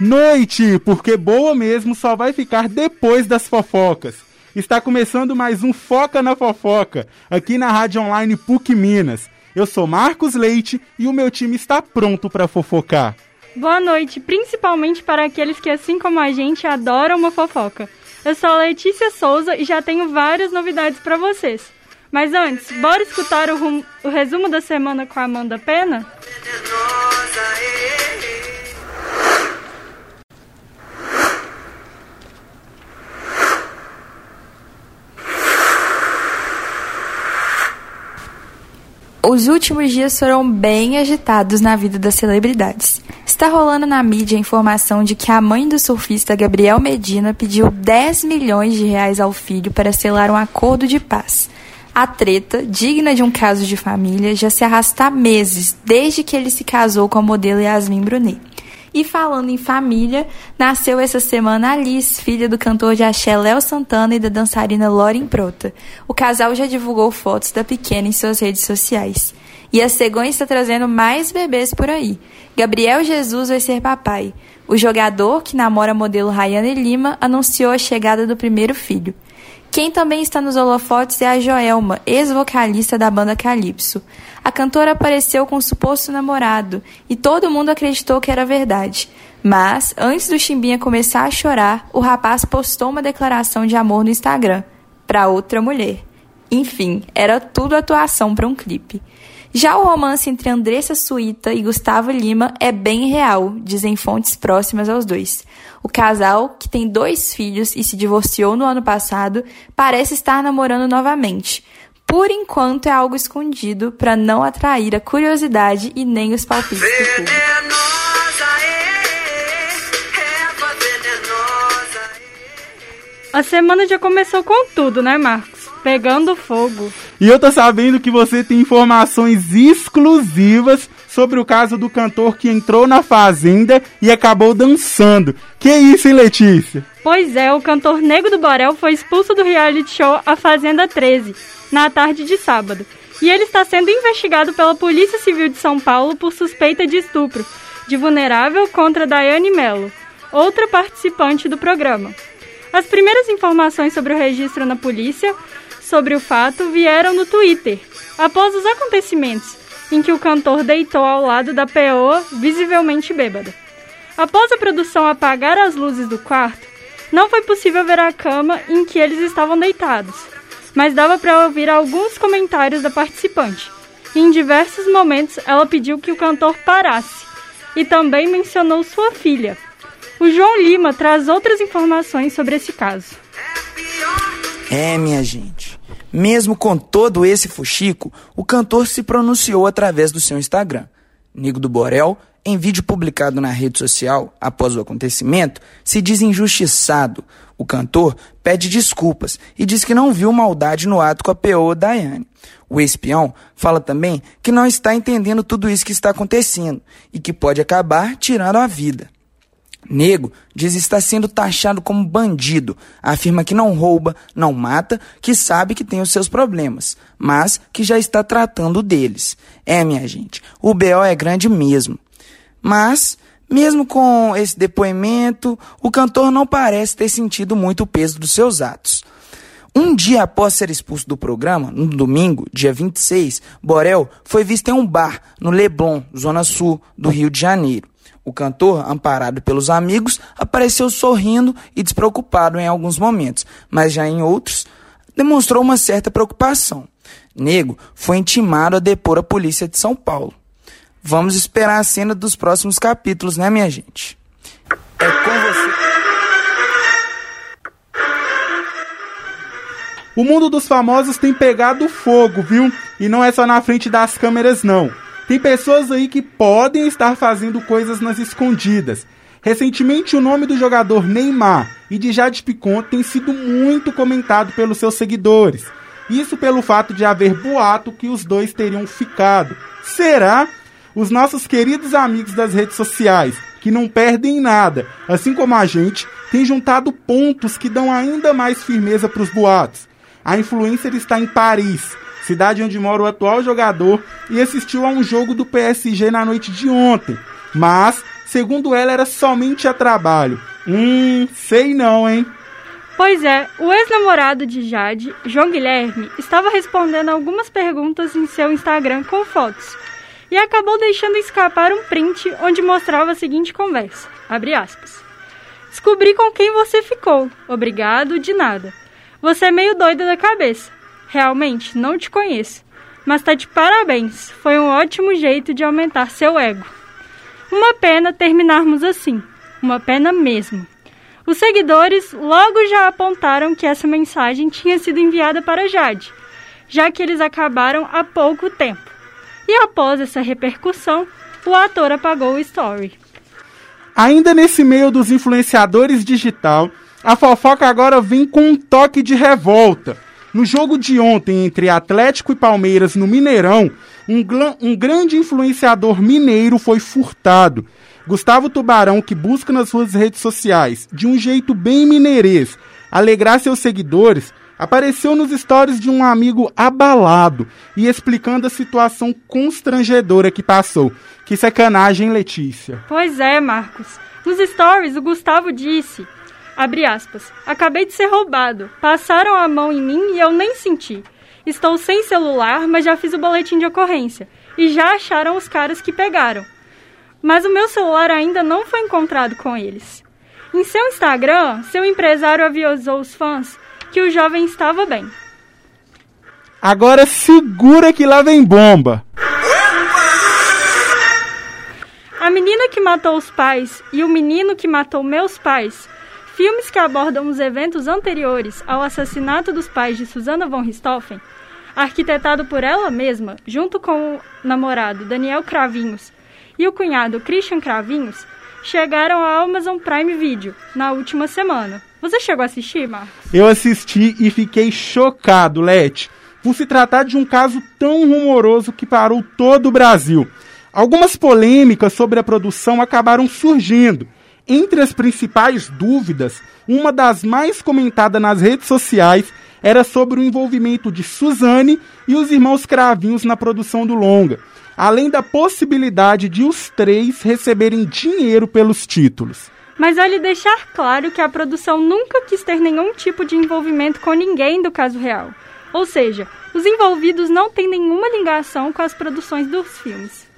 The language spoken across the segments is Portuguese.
Noite, porque boa mesmo só vai ficar depois das fofocas. Está começando mais um Foca na Fofoca, aqui na Rádio Online PUC Minas. Eu sou Marcos Leite e o meu time está pronto para fofocar. Boa noite, principalmente para aqueles que, assim como a gente, adoram uma fofoca. Eu sou a Letícia Souza e já tenho várias novidades para vocês. Mas antes, bora escutar o, o, resumo da semana com a Amanda Pena? Os últimos dias foram bem agitados na vida das celebridades. Está rolando na mídia a informação de que a mãe do surfista Gabriel Medina pediu 10 milhões de reais ao filho para selar um acordo de paz. A treta, digna de um caso de família, já se arrasta há meses, desde que ele se casou com a modelo Yasmin Brunet. E falando em família, nasceu essa semana Alice, filha do cantor de axé Léo Santana e da dançarina Lauren Prota. O casal já divulgou fotos da pequena em suas redes sociais. E a Cegonha está trazendo mais bebês por aí. Gabriel Jesus vai ser papai. O jogador, que namora a modelo Rayane Lima, anunciou a chegada do primeiro filho. Quem também está nos holofotes é a Joelma, ex-vocalista da banda Calypso. A cantora apareceu com um suposto namorado e todo mundo acreditou que era verdade. Mas, antes do Chimbinha começar a chorar, o rapaz postou uma declaração de amor no Instagram para outra mulher. Enfim, era tudo atuação para um clipe. Já o romance entre Andressa Suíta e Gustavo Lima é bem real, dizem fontes próximas aos dois. O casal, que tem dois filhos e se divorciou no ano passado, parece estar namorando novamente. Por enquanto é algo escondido para não atrair a curiosidade e nem os palpites do público. A semana já começou com tudo, né, Marcos? Pegando fogo. E eu tô sabendo que você tem informações exclusivas sobre o caso do cantor que entrou na fazenda e acabou dançando. Que isso, hein, Letícia? Pois é, o cantor Nego do Borel foi expulso do reality show A Fazenda 13, na tarde de sábado. E ele está sendo investigado pela Polícia Civil de São Paulo por suspeita de estupro de vulnerável contra Daiane Mello, outra participante do programa. As primeiras informações sobre o registro na polícia sobre o fato vieram no Twitter, após os acontecimentos, em que o cantor deitou ao lado da peoa, visivelmente bêbada. Após a produção apagar as luzes do quarto, não foi possível ver a cama em que eles estavam deitados, mas dava para ouvir alguns comentários da participante. E em diversos momentos ela pediu que o cantor parasse e também mencionou sua filha. O João Lima traz outras informações sobre esse caso. É, minha gente. Mesmo com todo esse fuxico, o cantor se pronunciou através do seu Instagram. Nigo do Borel, em vídeo publicado na rede social após o acontecimento, se diz injustiçado. O cantor pede desculpas e diz que não viu maldade no ato com a PO Daiane. O espião fala também que não está entendendo tudo isso que está acontecendo e que pode acabar tirando a vida. Nego diz estar sendo taxado como bandido, afirma que não rouba, não mata, que sabe que tem os seus problemas, mas que já está tratando deles. É, minha gente, o BO é grande mesmo. Mas, mesmo com esse depoimento, o cantor não parece ter sentido muito o peso dos seus atos. Um dia após ser expulso do programa, no domingo, dia 26, Borel foi visto em um bar no Leblon, zona sul do Rio de Janeiro. O cantor, amparado pelos amigos, apareceu sorrindo e despreocupado em alguns momentos, mas já em outros demonstrou uma certa preocupação. Nego foi intimado a depor a polícia de São Paulo. Vamos esperar a cena dos próximos capítulos, né, minha gente? É com você. O mundo dos famosos tem pegado fogo, viu? E não é só na frente das câmeras, não. Tem pessoas aí que podem estar fazendo coisas nas escondidas. Recentemente, o nome do jogador Neymar e de Jade Picon tem sido muito comentado pelos seus seguidores. Isso pelo fato de haver boato que os dois teriam ficado. Será? Os nossos queridos amigos das redes sociais, que não perdem nada, assim como a gente, têm juntado pontos que dão ainda mais firmeza para os boatos. A influencer está em Paris, cidade onde mora o atual jogador, e assistiu a um jogo do PSG na noite de ontem. Mas segundo ela era somente a trabalho. Hum, sei não, hein? Pois é, o ex-namorado de Jade, João Guilherme, estava respondendo algumas perguntas em seu Instagram com fotos e acabou deixando escapar um print onde mostrava a seguinte conversa, aspas, Descobri com quem você ficou. Obrigado, de nada. Você é meio doida da cabeça. Realmente, não te conheço. Mas tá de parabéns. Foi um ótimo jeito de aumentar seu ego. Uma pena terminarmos assim. Uma pena mesmo. Os seguidores logo já apontaram que essa mensagem tinha sido enviada para Jade, já que eles acabaram há pouco tempo. E após essa repercussão, o ator apagou o story. Ainda nesse meio dos influenciadores digital, a fofoca agora vem com um toque de revolta. No jogo de ontem entre Atlético e Palmeiras no Mineirão, um, um grande influenciador mineiro foi furtado Gustavo Tubarão, que busca nas suas redes sociais, de um jeito bem mineirês, alegrar seus seguidores, apareceu nos stories de um amigo abalado e explicando a situação constrangedora que passou. Que sacanagem, Letícia. Pois é, Marcos. Nos stories, o Gustavo disse, abre aspas, acabei de ser roubado. Passaram a mão em mim e eu nem senti. Estou sem celular, mas já fiz o boletim de ocorrência. E já acharam os caras que pegaram mas o meu celular ainda não foi encontrado com eles. Em seu Instagram, seu empresário avisou os fãs que o jovem estava bem. Agora segura que lá vem bomba. A menina que matou os pais e o menino que matou meus pais, filmes que abordam os eventos anteriores ao assassinato dos pais de Susana von Richthofen, arquitetado por ela mesma, junto com o namorado Daniel Cravinhos, e o cunhado Christian Cravinhos chegaram ao Amazon Prime Video na última semana. Você chegou a assistir, Marcos? Eu assisti e fiquei chocado, Lete, por se tratar de um caso tão rumoroso que parou todo o Brasil. Algumas polêmicas sobre a produção acabaram surgindo. Entre as principais dúvidas, uma das mais comentadas nas redes sociais era sobre o envolvimento de Suzane e os irmãos Cravinhos na produção do longa além da possibilidade de os três receberem dinheiro pelos títulos. Mas vale deixar claro que a produção nunca quis ter nenhum tipo de envolvimento com ninguém do caso real. Ou seja, os envolvidos não têm nenhuma ligação com as produções dos filmes.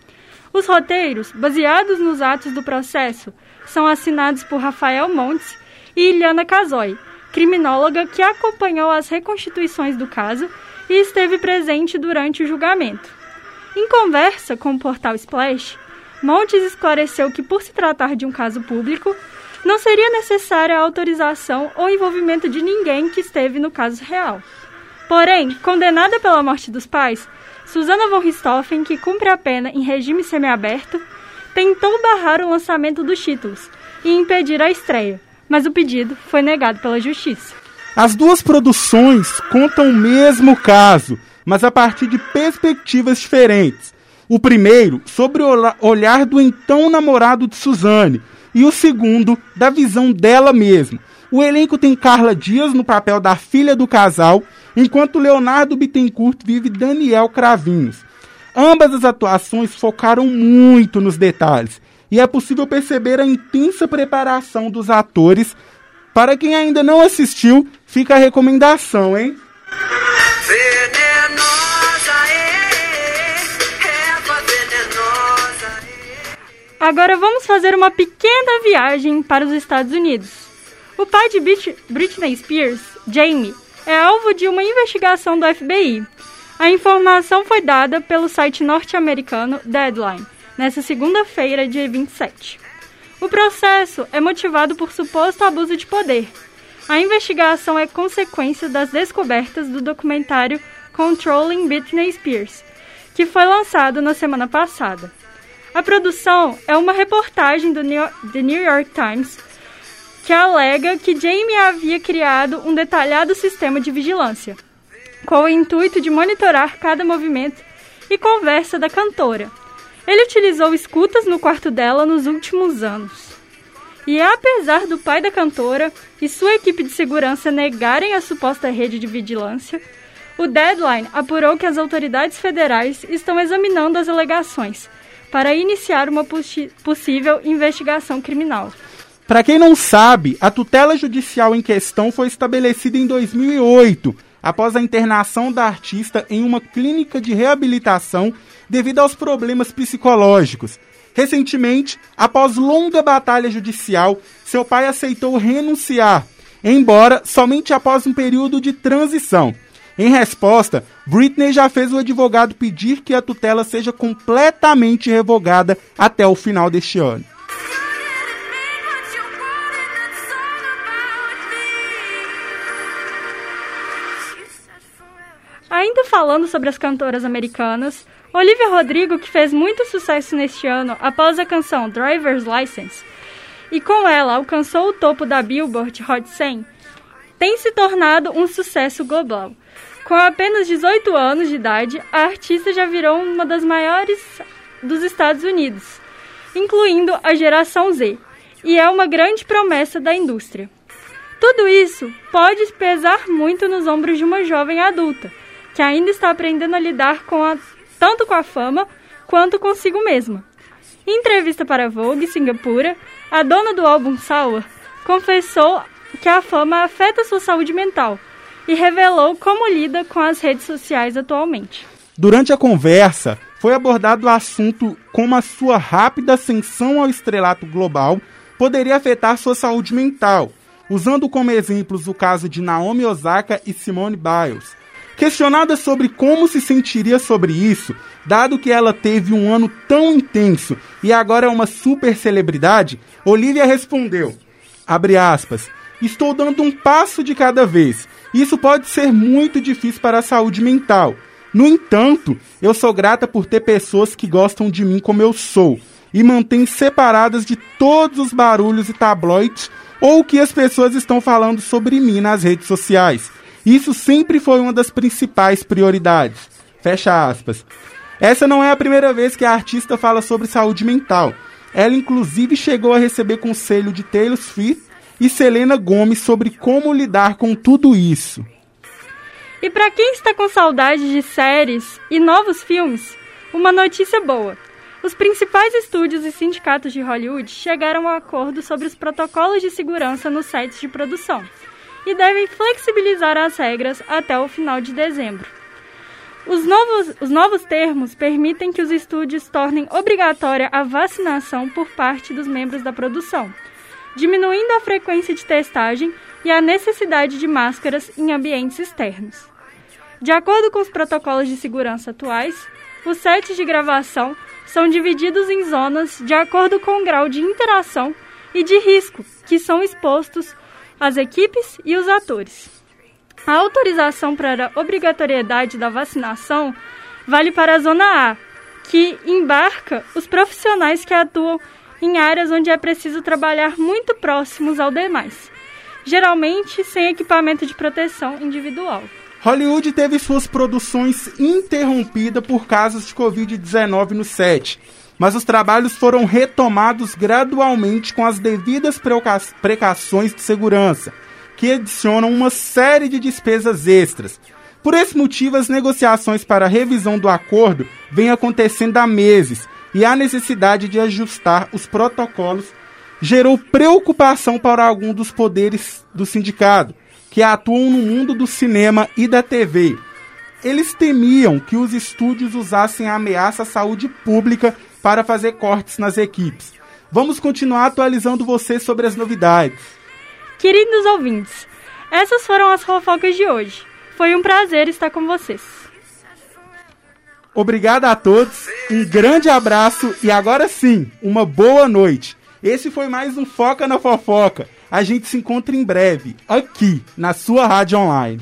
Os roteiros, baseados nos atos do processo, são assinados por Rafael Montes e Iliana Casoy, criminóloga que acompanhou as reconstituições do caso e esteve presente durante o julgamento. Em conversa com o portal Splash, Montes esclareceu que, por se tratar de um caso público, não seria necessária a autorização ou envolvimento de ninguém que esteve no caso real. Porém, condenada pela morte dos pais, Susana von Richthofen, que cumpre a pena em regime semiaberto, tentou barrar o lançamento dos títulos e impedir a estreia, mas o pedido foi negado pela justiça. As duas produções contam o mesmo caso, mas a partir de perspectivas diferentes. O primeiro, sobre o olhar do então namorado de Suzane, e o segundo, da visão dela mesma. O elenco tem Carla Dias no papel da filha do casal, enquanto Leonardo Bittencourt vive Daniel Cravinhos. Ambas as atuações focaram muito nos detalhes, e é possível perceber a intensa preparação dos atores. Para quem ainda não assistiu, fica a recomendação, hein? Agora vamos fazer uma pequena viagem para os Estados Unidos. O pai de Britney Spears, Jamie, é alvo de uma investigação do FBI. A informação foi dada pelo site norte-americano Deadline, nesta segunda-feira, dia 27. O processo é motivado por suposto abuso de poder. A investigação é consequência das descobertas do documentário Controlling Britney Spears, que foi lançado na semana passada. A produção é uma reportagem do New The New York Times que alega que Jamie havia criado um detalhado sistema de vigilância, com o intuito de monitorar cada movimento e conversa da cantora. Ele utilizou escutas no quarto dela nos últimos anos. E apesar do pai da cantora e sua equipe de segurança negarem a suposta rede de vigilância, o Deadline apurou que as autoridades federais estão examinando as alegações para iniciar uma possível investigação criminal. Para quem não sabe, a tutela judicial em questão foi estabelecida em 2008, após a internação da artista em uma clínica de reabilitação devido aos problemas psicológicos. Recentemente, após longa batalha judicial, seu pai aceitou renunciar, embora somente após um período de transição. Em resposta, Britney já fez o advogado pedir que a tutela seja completamente revogada até o final deste ano. Ainda falando sobre as cantoras americanas, Olivia Rodrigo, que fez muito sucesso neste ano após a canção Driver's License, e com ela alcançou o topo da Billboard Hot 100, tem se tornado um sucesso global. Com apenas 18 anos de idade, a artista já virou uma das maiores dos Estados Unidos, incluindo a geração Z, e é uma grande promessa da indústria. Tudo isso pode pesar muito nos ombros de uma jovem adulta que ainda está aprendendo a lidar com a, tanto com a fama quanto consigo mesma. Em entrevista para Vogue Singapura, a dona do álbum Sour confessou que a fama afeta sua saúde mental e revelou como lida com as redes sociais atualmente. Durante a conversa, foi abordado o assunto como a sua rápida ascensão ao estrelato global poderia afetar sua saúde mental, usando como exemplos o caso de Naomi Osaka e Simone Biles, Questionada sobre como se sentiria sobre isso, dado que ela teve um ano tão intenso e agora é uma super celebridade, Olivia respondeu: aspas, estou dando um passo de cada vez. Isso pode ser muito difícil para a saúde mental. No entanto, eu sou grata por ter pessoas que gostam de mim como eu sou e mantêm separadas de todos os barulhos e tabloides ou o que as pessoas estão falando sobre mim nas redes sociais. Isso sempre foi uma das principais prioridades. Fecha aspas. Essa não é a primeira vez que a artista fala sobre saúde mental. Ela inclusive chegou a receber conselho de Taylor Swift e Selena Gomez sobre como lidar com tudo isso. E para quem está com saudade de séries e novos filmes, uma notícia boa. Os principais estúdios e sindicatos de Hollywood chegaram a um acordo sobre os protocolos de segurança nos sites de produção e devem flexibilizar as regras até o final de dezembro. Os novos, os novos termos permitem que os estúdios tornem obrigatória a vacinação por parte dos membros da produção, diminuindo a frequência de testagem e a necessidade de máscaras em ambientes externos. De acordo com os protocolos de segurança atuais, os sets de gravação são divididos em zonas de acordo com o grau de interação e de risco que são expostos as equipes e os atores. A autorização para a obrigatoriedade da vacinação vale para a Zona A, que embarca os profissionais que atuam em áreas onde é preciso trabalhar muito próximos ao demais, geralmente sem equipamento de proteção individual. Hollywood teve suas produções interrompidas por casos de Covid-19 no set, mas os trabalhos foram retomados gradualmente com as devidas precauções de segurança, que adicionam uma série de despesas extras. Por esse motivo, as negociações para a revisão do acordo vêm acontecendo há meses e a necessidade de ajustar os protocolos gerou preocupação para alguns dos poderes do sindicato, que atuam no mundo do cinema e da TV. Eles temiam que os estúdios usassem a ameaça à saúde pública para fazer cortes nas equipes. Vamos continuar atualizando você sobre as novidades. Queridos ouvintes, essas foram as fofocas de hoje. Foi um prazer estar com vocês. Obrigado a todos, um grande abraço e agora sim, uma boa noite. Esse foi mais um Foca na Fofoca. A gente se encontra em breve, aqui, na sua rádio online.